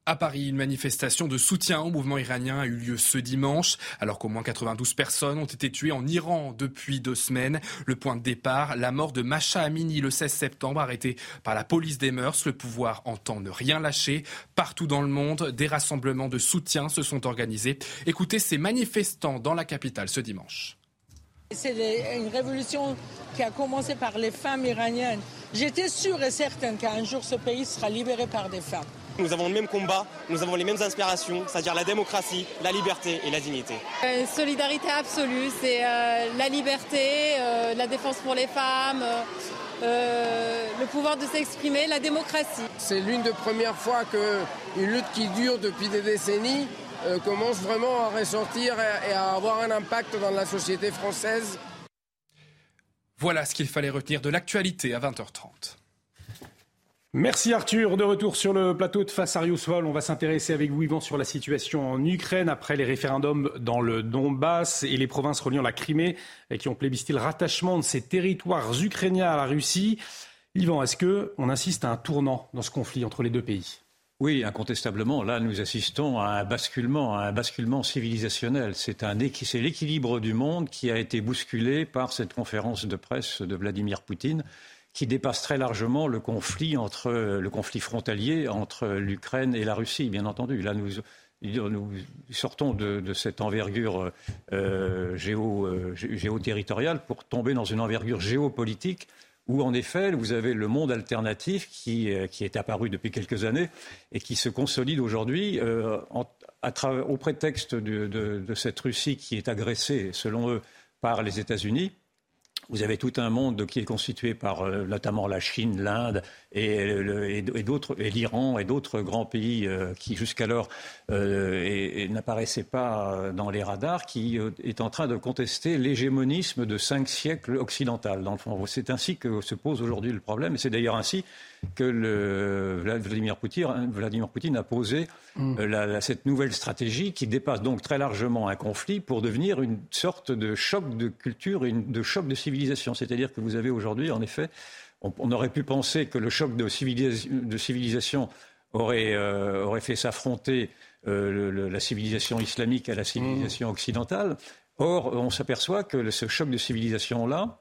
À Paris, une manifestation de soutien au mouvement iranien a eu lieu ce dimanche, alors qu'au moins 92 personnes ont été tuées en Iran depuis deux semaines. Le point de départ, la mort de Masha Amini le 16 septembre, arrêtée par la police des mœurs. Le pouvoir entend ne rien lâcher. Partout dans le monde, des rassemblements de soutien se sont organisés. Écoutez ces manifestants dans la capitale ce dimanche. C'est une révolution qui a commencé par les femmes iraniennes. J'étais sûre et certaine qu'un jour ce pays sera libéré par des femmes. Nous avons le même combat, nous avons les mêmes inspirations, c'est-à-dire la démocratie, la liberté et la dignité. Une solidarité absolue, c'est euh, la liberté, euh, la défense pour les femmes, euh, le pouvoir de s'exprimer, la démocratie. C'est l'une des premières fois qu'une lutte qui dure depuis des décennies commence vraiment à ressortir et à avoir un impact dans la société française. Voilà ce qu'il fallait retenir de l'actualité à 20h30. Merci Arthur. De retour sur le plateau de Face Vol. On va s'intéresser avec vous, Yvan, sur la situation en Ukraine après les référendums dans le Donbass et les provinces reliant la Crimée qui ont plébiscité le rattachement de ces territoires ukrainiens à la Russie. Yvan, est-ce qu'on insiste à un tournant dans ce conflit entre les deux pays? Oui, incontestablement. Là, nous assistons à un basculement, à un basculement civilisationnel. C'est l'équilibre du monde qui a été bousculé par cette conférence de presse de Vladimir Poutine qui dépasse très largement le conflit, entre, le conflit frontalier entre l'Ukraine et la Russie, bien entendu. Là, nous, sortons de, cette envergure euh, géo, euh, géoterritoriale pour tomber dans une envergure géopolitique où, en effet, vous avez le monde alternatif qui, euh, est apparu depuis quelques années et qui se consolide aujourd'hui au prétexte de, de cette Russie qui est agressée, selon eux, par les États-Unis vous avez tout un monde qui est constitué par euh, notamment la Chine, l'Inde et, l'Iran et d'autres grands pays euh, qui jusqu'alors euh, n'apparaissaient pas dans les radars, qui est en train de contester l'hégémonisme de cinq siècles occidental. C'est ainsi que se pose aujourd'hui le problème, et c'est d'ailleurs ainsi que le, Vladimir, Poutine, Vladimir Poutine a posé mm. cette nouvelle stratégie qui dépasse donc très largement un conflit pour devenir une sorte de choc de culture, et de choc de civilisation c'est-à-dire que vous avez aujourd'hui, en effet, on, aurait pu penser que le choc de, civilisation aurait, euh, aurait fait s'affronter euh, la civilisation islamique à la civilisation occidentale. Or, on s'aperçoit que ce choc de civilisation-là,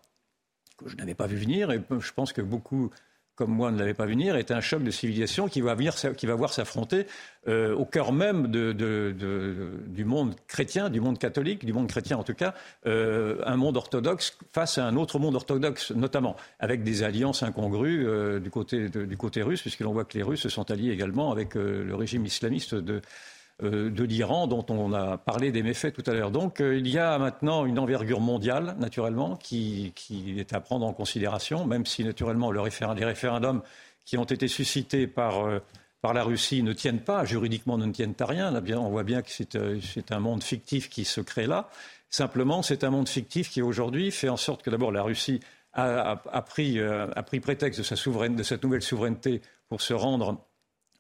que je n'avais pas vu venir, et je pense que beaucoup comme moi ne l'avait pas venir, est un choc de civilisation qui va, venir, qui va voir s'affronter euh, au cœur même de, de, de, du monde chrétien, du monde catholique, du monde chrétien en tout cas, euh, un monde orthodoxe face à un autre monde orthodoxe, notamment avec des alliances incongrues euh, du, côté, du côté russe, puisque l'on voit que les Russes se sont alliés également avec euh, le régime islamiste de, de l'Iran, dont on a parlé des méfaits tout à l'heure. Donc euh, il y a maintenant une envergure mondiale, naturellement, qui, est à prendre en considération, même si naturellement le les référendums qui ont été suscités par, euh, par la Russie ne tiennent pas, juridiquement ne tiennent à rien. On voit bien que c'est un monde fictif qui se crée là. Simplement, c'est un monde fictif qui aujourd'hui fait en sorte que d'abord la Russie a, pris, a, pris, prétexte de, sa de cette nouvelle souveraineté pour se rendre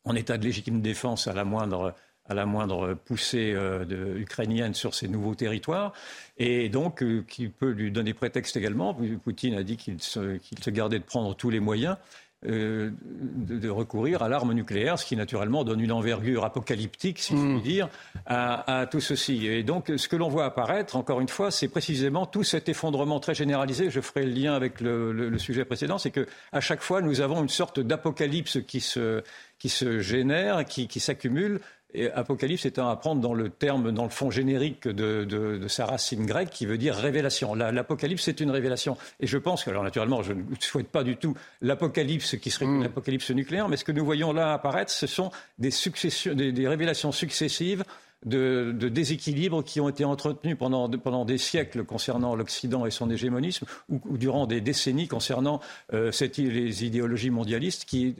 en état de légitime défense à la moindre à la moindre poussée euh, de, ukrainienne sur ces nouveaux territoires, et donc euh, qui peut lui donner prétexte également. Poutine a dit qu'il se, gardait de prendre tous les moyens euh, de, de, recourir à l'arme nucléaire, ce qui naturellement donne une envergure apocalyptique, si mmh. je puis dire, à, à, tout ceci. Et donc, ce que l'on voit apparaître, encore une fois, c'est précisément tout cet effondrement très généralisé. Je ferai le lien avec le, le, le sujet précédent, c'est que à chaque fois, nous avons une sorte d'apocalypse qui se, qui se génère, qui, qui s'accumule et Apocalypse étant à prendre dans le terme, dans le fond générique de, de, de sa racine grecque, qui veut dire révélation. L'Apocalypse, c'est une révélation. Et je pense que, alors naturellement, je ne souhaite pas du tout l'Apocalypse qui serait une apocalypse nucléaire, mais ce que nous voyons là apparaître, ce sont des, successions, des, des révélations successives de, de déséquilibres qui ont été entretenus pendant, pendant des siècles concernant l'Occident et son hégémonisme, ou, ou, durant des décennies concernant euh, cette, les idéologies mondialistes qui,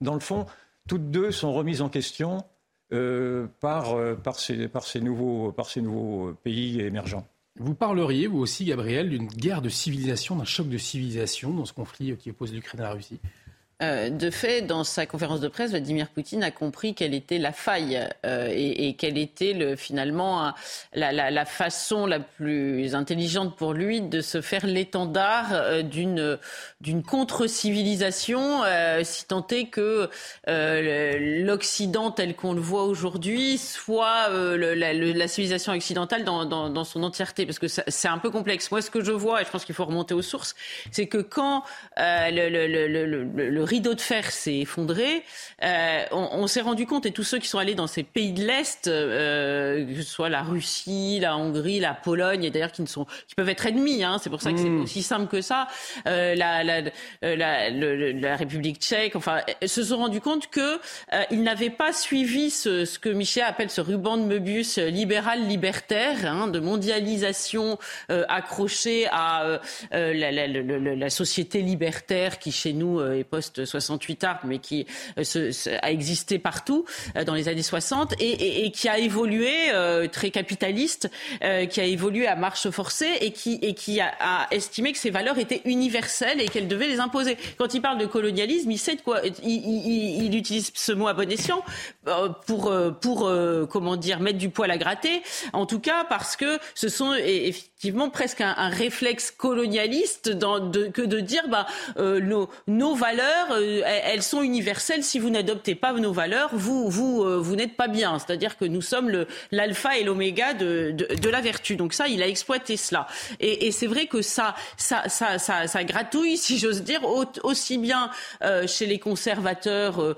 dans le fond, toutes deux sont remises en question euh, euh, par, ces, nouveaux, par ces nouveaux pays émergents. Vous parleriez, vous aussi, Gabriel, d'une guerre de civilisation, d'un choc de civilisation dans ce conflit qui oppose l'Ukraine à la Russie? Euh, de fait, dans sa conférence de presse, Vladimir Poutine a compris quelle était la faille euh, et, quelle était le, finalement la, façon la plus intelligente pour lui de se faire l'étendard euh, d'une contre-civilisation, si tant est que l'Occident tel qu'on le voit aujourd'hui soit la, civilisation occidentale dans, son entièreté, parce que c'est un peu complexe. Moi, ce que je vois, et je pense qu'il faut remonter aux sources, c'est que quand le, le rideau de fer s'est effondré, euh, on, on s'est rendu compte, et tous ceux qui sont allés dans ces pays de l'Est, euh, que ce soit la Russie, la Hongrie, la Pologne, et d'ailleurs qui, ne sont, qui peuvent être ennemis, hein, c'est pour ça que c'est aussi simple que ça, euh, la, la, la, le, la, République tchèque, enfin, se sont rendus compte qu'ils n'avaient pas suivi ce, ce, que Michel appelle ce ruban de Möbius libéral-libertaire, hein, de mondialisation euh, accroché à la, société libertaire qui chez nous est post 68 armes, mais qui euh, se, se, a existé partout euh, dans les années 60 et, et, et qui a évolué euh, très capitaliste, qui a évolué à marche forcée et qui, et qui a, a estimé que ces valeurs étaient universelles et qu'elle devait les imposer. Quand il parle de colonialisme, il sait de quoi. Il, il, il utilise ce mot à bon escient pour, pour comment dire mettre du poil à gratter. En tout cas, parce que ce sont effectivement presque un, un réflexe colonialiste dans, de, que de dire bah, euh, nos, nos valeurs euh, elles sont universelles. Si vous n'adoptez pas nos valeurs, vous, vous, euh, vous n'êtes pas bien. C'est-à-dire que nous sommes l'alpha et l'oméga de, de, de, la vertu. Donc ça, il a exploité cela. Et, et c'est vrai que ça, ça, ça, ça, ça gratouille, si j'ose dire, au, aussi bien euh, chez les conservateurs euh,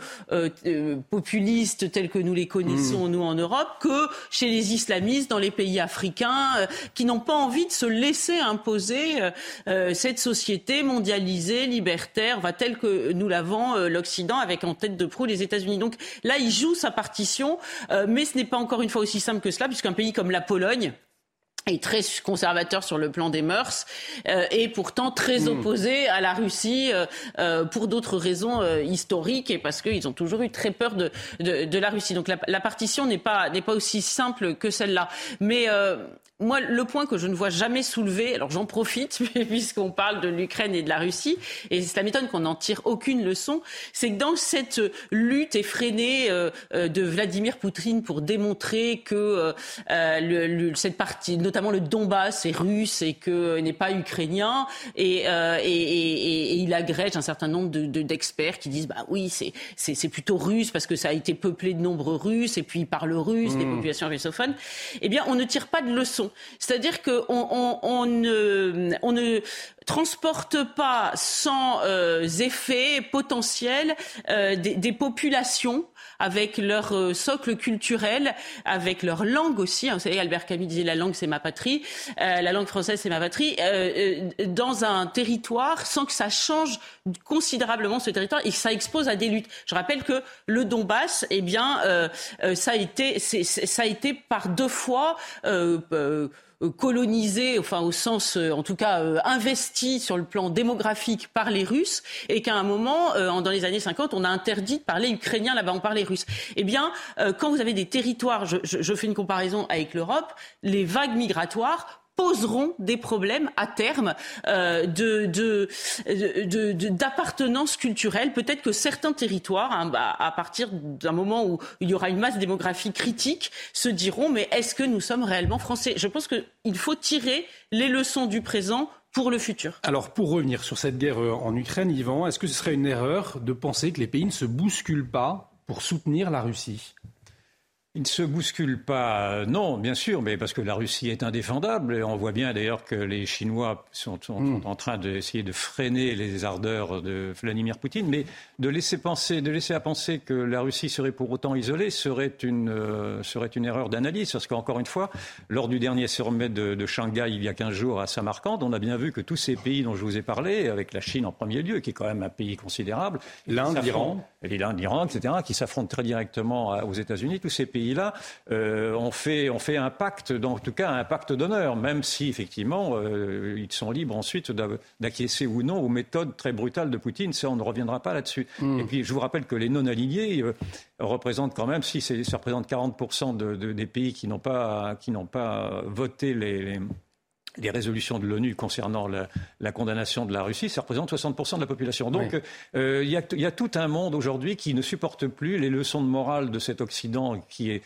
euh, populistes tels que nous les connaissons, mmh. nous, en Europe, que chez les islamistes dans les pays africains qui n'ont pas envie de se laisser imposer cette société mondialisée, libertaire, va telle que nous l'avons euh, l'Occident avec en tête de proue les États-Unis. Donc là, il joue sa partition, euh, mais ce n'est pas encore une fois aussi simple que cela, puisqu'un pays comme la Pologne est très conservateur sur le plan des mœurs euh, et pourtant très mmh. opposé à la Russie euh, euh, pour d'autres raisons euh, historiques et parce qu'ils ont toujours eu très peur de, de, de la Russie. Donc la, la partition n'est pas n'est pas aussi simple que celle-là. Mais moi, le point que je ne vois jamais soulevé, alors j'en profite puisqu'on parle de l'Ukraine et de la Russie, et cela m'étonne qu'on n'en tire aucune leçon, c'est que dans cette lutte effrénée de Vladimir Poutine pour démontrer que le, le, cette partie, notamment le Donbass, est russe et que n'est pas ukrainien, et, euh, et, et, et, il agrège un certain nombre d'experts de, de, qui disent bah oui c'est plutôt russe parce que ça a été peuplé de nombreux Russes et puis ils parlent russe, mmh. des populations russophones. Eh bien, on ne tire pas de leçons. C'est-à-dire qu'on on, on, ne, on ne transporte pas sans euh, effet potentiel euh, des, des, populations avec leur euh, socle culturel, avec leur langue aussi. Hein. Vous savez, Albert Camus disait la langue c'est ma patrie, euh, la langue française c'est ma patrie, euh, dans un territoire sans que ça change considérablement ce territoire et ça expose à des luttes. Je rappelle que le Donbass, eh bien, ça a été, ça a été par deux fois euh, colonisé, enfin au sens, euh, en tout cas, euh, investi sur le plan démographique par les Russes, et qu'à un moment, dans les années 50, on a interdit de parler ukrainien là-bas, on parlait russe. Eh bien, quand vous avez des territoires, je, je fais une comparaison avec l'Europe, les vagues migratoires poseront des problèmes à terme euh, d'appartenance culturelle. Peut-être que certains territoires, hein, bah, à partir d'un moment où il y aura une masse démographique critique, se diront mais est-ce que nous sommes réellement français? Je pense qu'il faut tirer les leçons du présent pour le futur. Alors pour revenir sur cette guerre euh, en Ukraine, Yvan, est-ce que ce serait une erreur de penser que les pays ne se bousculent pas pour soutenir la Russie? Il ne se bouscule pas, euh, non, bien sûr, mais parce que la Russie est indéfendable. Et on voit bien d'ailleurs que les Chinois sont, hmm. en train d'essayer de freiner les ardeurs de Vladimir Poutine. Mais de laisser, penser, de laisser à penser que la Russie serait pour autant isolée serait une, euh, serait une erreur d'analyse. Parce qu'encore une fois, lors du dernier sommet de, de, Shanghai il y a 15 jours à Samarcande, on a bien vu que tous ces pays dont je vous ai parlé, avec la Chine en premier lieu, qui est quand même un pays considérable, l'Inde, l'Iran, l'Inde, l'Iran, etc., qui s'affrontent très directement aux États-Unis, tous ces pays pays-là euh, ont, fait, fait un pacte, en tout cas un pacte d'honneur, même si effectivement euh, ils sont libres ensuite d'acquiescer ou non aux méthodes très brutales de Poutine. Ça, on ne reviendra pas là-dessus. Hmm. Et puis je vous rappelle que les non-alignés euh, représentent quand même, si ça représente 40% de, des pays qui n'ont pas, pas voté les les résolutions de l'ONU concernant la, condamnation de la Russie, ça représente 60% de la population. Donc euh, il y, a tout un monde aujourd'hui qui ne supporte plus les leçons de morale de cet Occident qui est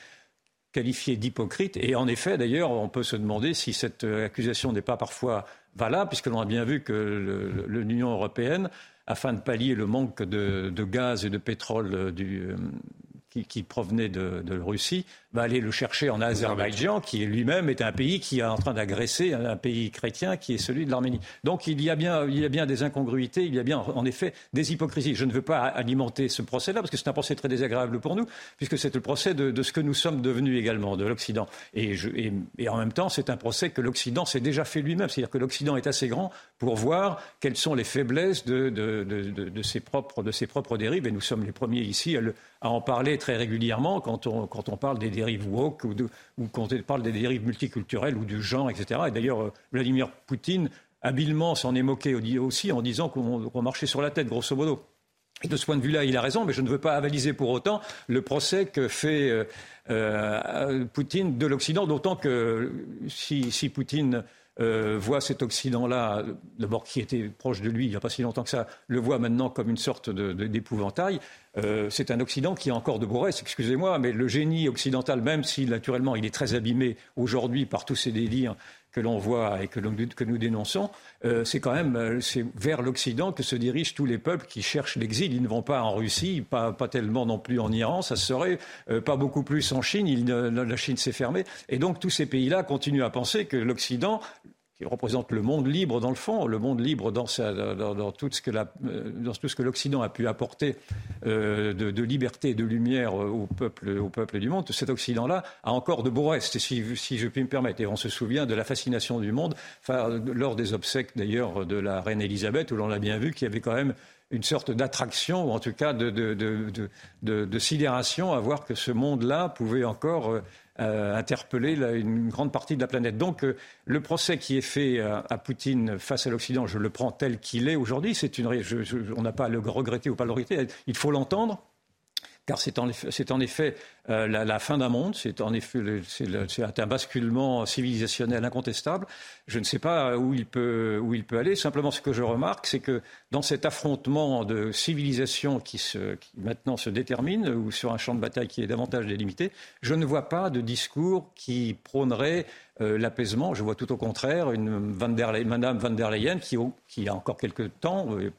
qualifié d'hypocrite. Et en effet, d'ailleurs, on peut se demander si cette euh, accusation n'est pas parfois valable, puisque l'on a bien vu que l'Union européenne, afin de pallier le manque de, gaz et de pétrole euh, du, qui, provenait de, de, Russie, va aller le chercher en Azerbaïdjan, qui lui-même est un pays qui est en train d'agresser un, pays chrétien qui est celui de l'Arménie. Donc il y, a bien, il y a bien des incongruités, il y a bien en effet des hypocrisies. Je ne veux pas alimenter ce procès-là, parce que c'est un procès très désagréable pour nous, puisque c'est le procès de, de, ce que nous sommes devenus également, de l'Occident. Et, et, et, en même temps, c'est un procès que l'Occident s'est déjà fait lui-même. C'est-à-dire que l'Occident est assez grand pour voir quelles sont les faiblesses de, de, ses propres, de ses propres dérives. Et nous sommes les premiers ici à, le, à en parler très régulièrement quand on, quand on parle des dérives woke ou, quand on parle des dérives multiculturelles ou du genre, etc. Et d'ailleurs, euh, Vladimir Poutine, habilement, s'en est moqué aussi en disant qu'on marchait sur la tête, grosso modo. Et de ce point de vue-là, il a raison, mais je ne veux pas avaliser pour autant le procès que fait euh, euh, Poutine de l'Occident, d'autant que si, si Poutine euh, voit cet Occident-là, d'abord qui était proche de lui il n'y a pas si longtemps que ça, le voit maintenant comme une sorte d'épouvantail. Euh, c'est un Occident qui a encore de beaux excusez-moi, mais le génie occidental, même si naturellement il est très abîmé aujourd'hui par tous ces délires que l'on voit et que, que nous dénonçons, euh, c'est quand même c'est vers l'Occident que se dirigent tous les peuples qui cherchent l'exil. Ils ne vont pas en Russie, pas, tellement non plus en Iran, ça serait pas beaucoup plus en Chine. La Chine s'est fermée. Et donc tous ces pays-là continuent à penser que l'Occident, qui représente le monde libre dans le fond, le monde libre dans, dans, tout, ce que euh, dans tout ce que l'Occident a pu apporter euh, de, liberté de lumière au peuple, du monde, cet Occident-là a encore de beaux restes, si, je puis me permettre. Et on se souvient de la fascination du monde, lors des obsèques d'ailleurs de la reine Elisabeth, où l'on a bien vu qu'il y avait quand même une sorte d'attraction, ou en tout cas de, de, de, sidération à voir que ce monde-là pouvait encore... Euh, euh, interpeller une grande partie de la planète. Donc euh, le procès qui est fait à, Poutine face à l'Occident, je le prends tel qu'il est aujourd'hui. C'est une, on n'a pas à le regretter ou pas le regretter. Il faut l'entendre car c'est en, effet, euh, la, fin d'un monde, c'est en effet c'est un basculement civilisationnel incontestable. Je ne sais pas où il peut, où il peut aller. Simplement, ce que je remarque, c'est que dans cet affrontement de civilisation qui, se, qui maintenant se détermine, ou sur un champ de bataille qui est davantage délimité, je ne vois pas de discours qui prônerait euh, l'apaisement. Je vois tout au contraire une Van der Madame van der Leyen qui, qui, a encore quelques temps, euh,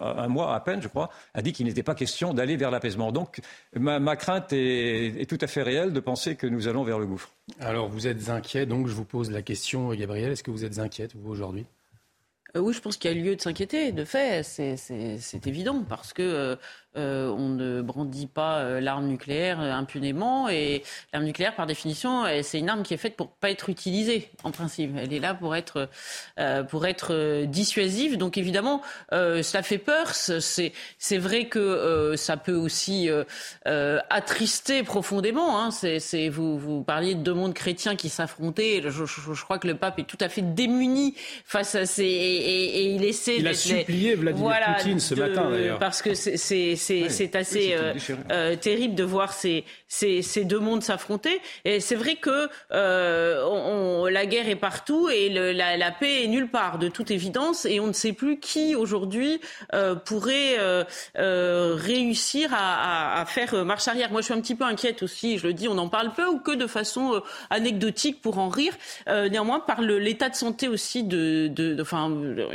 un mois à peine, je crois, a dit qu'il n'était pas question d'aller vers l'apaisement. Donc ma, crainte est, tout à fait réelle de penser que nous allons vers le gouffre. Alors vous êtes inquiet, donc je vous pose la question, Gabriel, est-ce que vous êtes inquiète, vous, aujourd'hui? Oui, je pense qu'il y a lieu de s'inquiéter. De fait, c'est évident parce que euh, on ne brandit pas euh, l'arme nucléaire euh, impunément. Et l'arme nucléaire, par définition, c'est une arme qui est faite pour pas être utilisée, en principe. Elle est là pour être, pour être dissuasive. Donc évidemment, ça fait peur. C'est, c'est vrai que ça peut aussi attrister profondément. Hein. C'est, vous, vous parliez de deux mondes chrétiens qui s'affrontaient. Je, crois que le pape est tout à fait démuni face à ces... Et, il essaie... Il a supplié Vladimir Poutine ce matin, d'ailleurs. Parce que c'est c'est assez euh, euh, terrible de voir ces, ces, ces deux mondes s'affronter. Et c'est vrai que euh, on, la guerre est partout et le, la, la, paix est nulle part, de toute évidence. Et on ne sait plus qui aujourd'hui pourrait réussir à, à, à, faire marche arrière. Moi, je suis un petit peu inquiète aussi. Je le dis, on en parle peu ou que de façon anecdotique pour en rire. néanmoins, par l'état de santé aussi de, de, de enfin,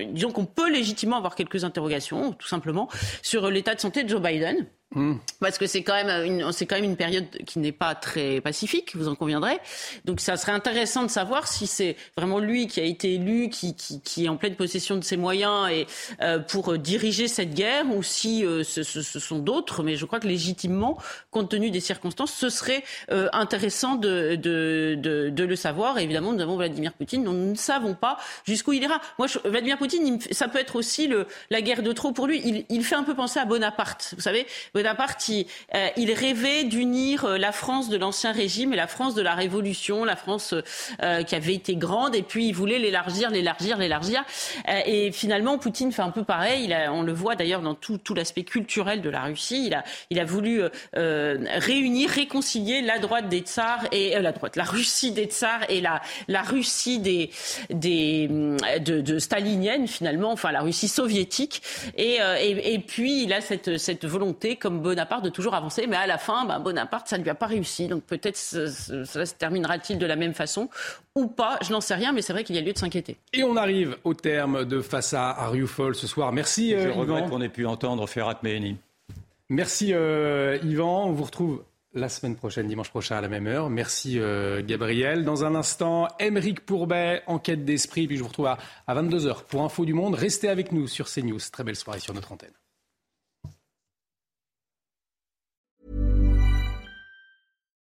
disons qu'on peut légitimement avoir quelques interrogations, tout simplement, sur l'état de santé de Biden. Hmm. Parce que c'est quand même une, quand même une période qui n'est pas très pacifique, vous en conviendrez. Donc ça serait intéressant de savoir si c'est vraiment lui qui a été élu, qui, qui, est en pleine possession de ses moyens et euh, pour diriger cette guerre, ou si euh, ce, sont d'autres. Mais je crois que légitimement, compte tenu des circonstances, ce serait euh, intéressant de, de, de, le savoir. Évidemment, nous avons Vladimir Poutine, dont nous ne savons pas jusqu'où il ira. Moi, Vladimir Poutine, ça peut être aussi la guerre de trop pour lui. Il, il fait un peu penser à Bonaparte, vous savez. Bonaparte, il, euh, il rêvait d'unir euh, la France de l'ancien régime et la France de la Révolution, la France euh, qui avait été grande, et puis il voulait l'élargir, l'élargir, l'élargir. et finalement, Poutine fait un peu pareil. On le voit d'ailleurs dans tout, tout l'aspect culturel de la Russie. Il a, il a voulu réunir, réconcilier la droite des tsars et la droite, la Russie des tsars et la, la Russie des, des de, de stalinienne finalement, enfin la Russie soviétique. Et, et, et puis il a cette, cette volonté comme Bonaparte de toujours avancer, mais à la fin, bah, Bonaparte, ça ne lui a pas réussi. Donc peut-être cela se terminera-t-il de la même façon ou pas, je n'en sais rien, mais c'est vrai qu'il y a lieu de s'inquiéter. Et on arrive au terme de Face à Rioufol ce soir. Merci Je euh, regrette qu'on ait pu entendre Ferrat Meheni. Merci euh, Yvan, on vous retrouve la semaine prochaine, dimanche prochain à la même heure. Merci euh, Gabriel. Dans un instant, Émeric Pourbet, enquête d'esprit, puis je vous retrouve à, à 22h pour Info du Monde. Restez avec nous sur CNews. Très belle soirée sur notre antenne.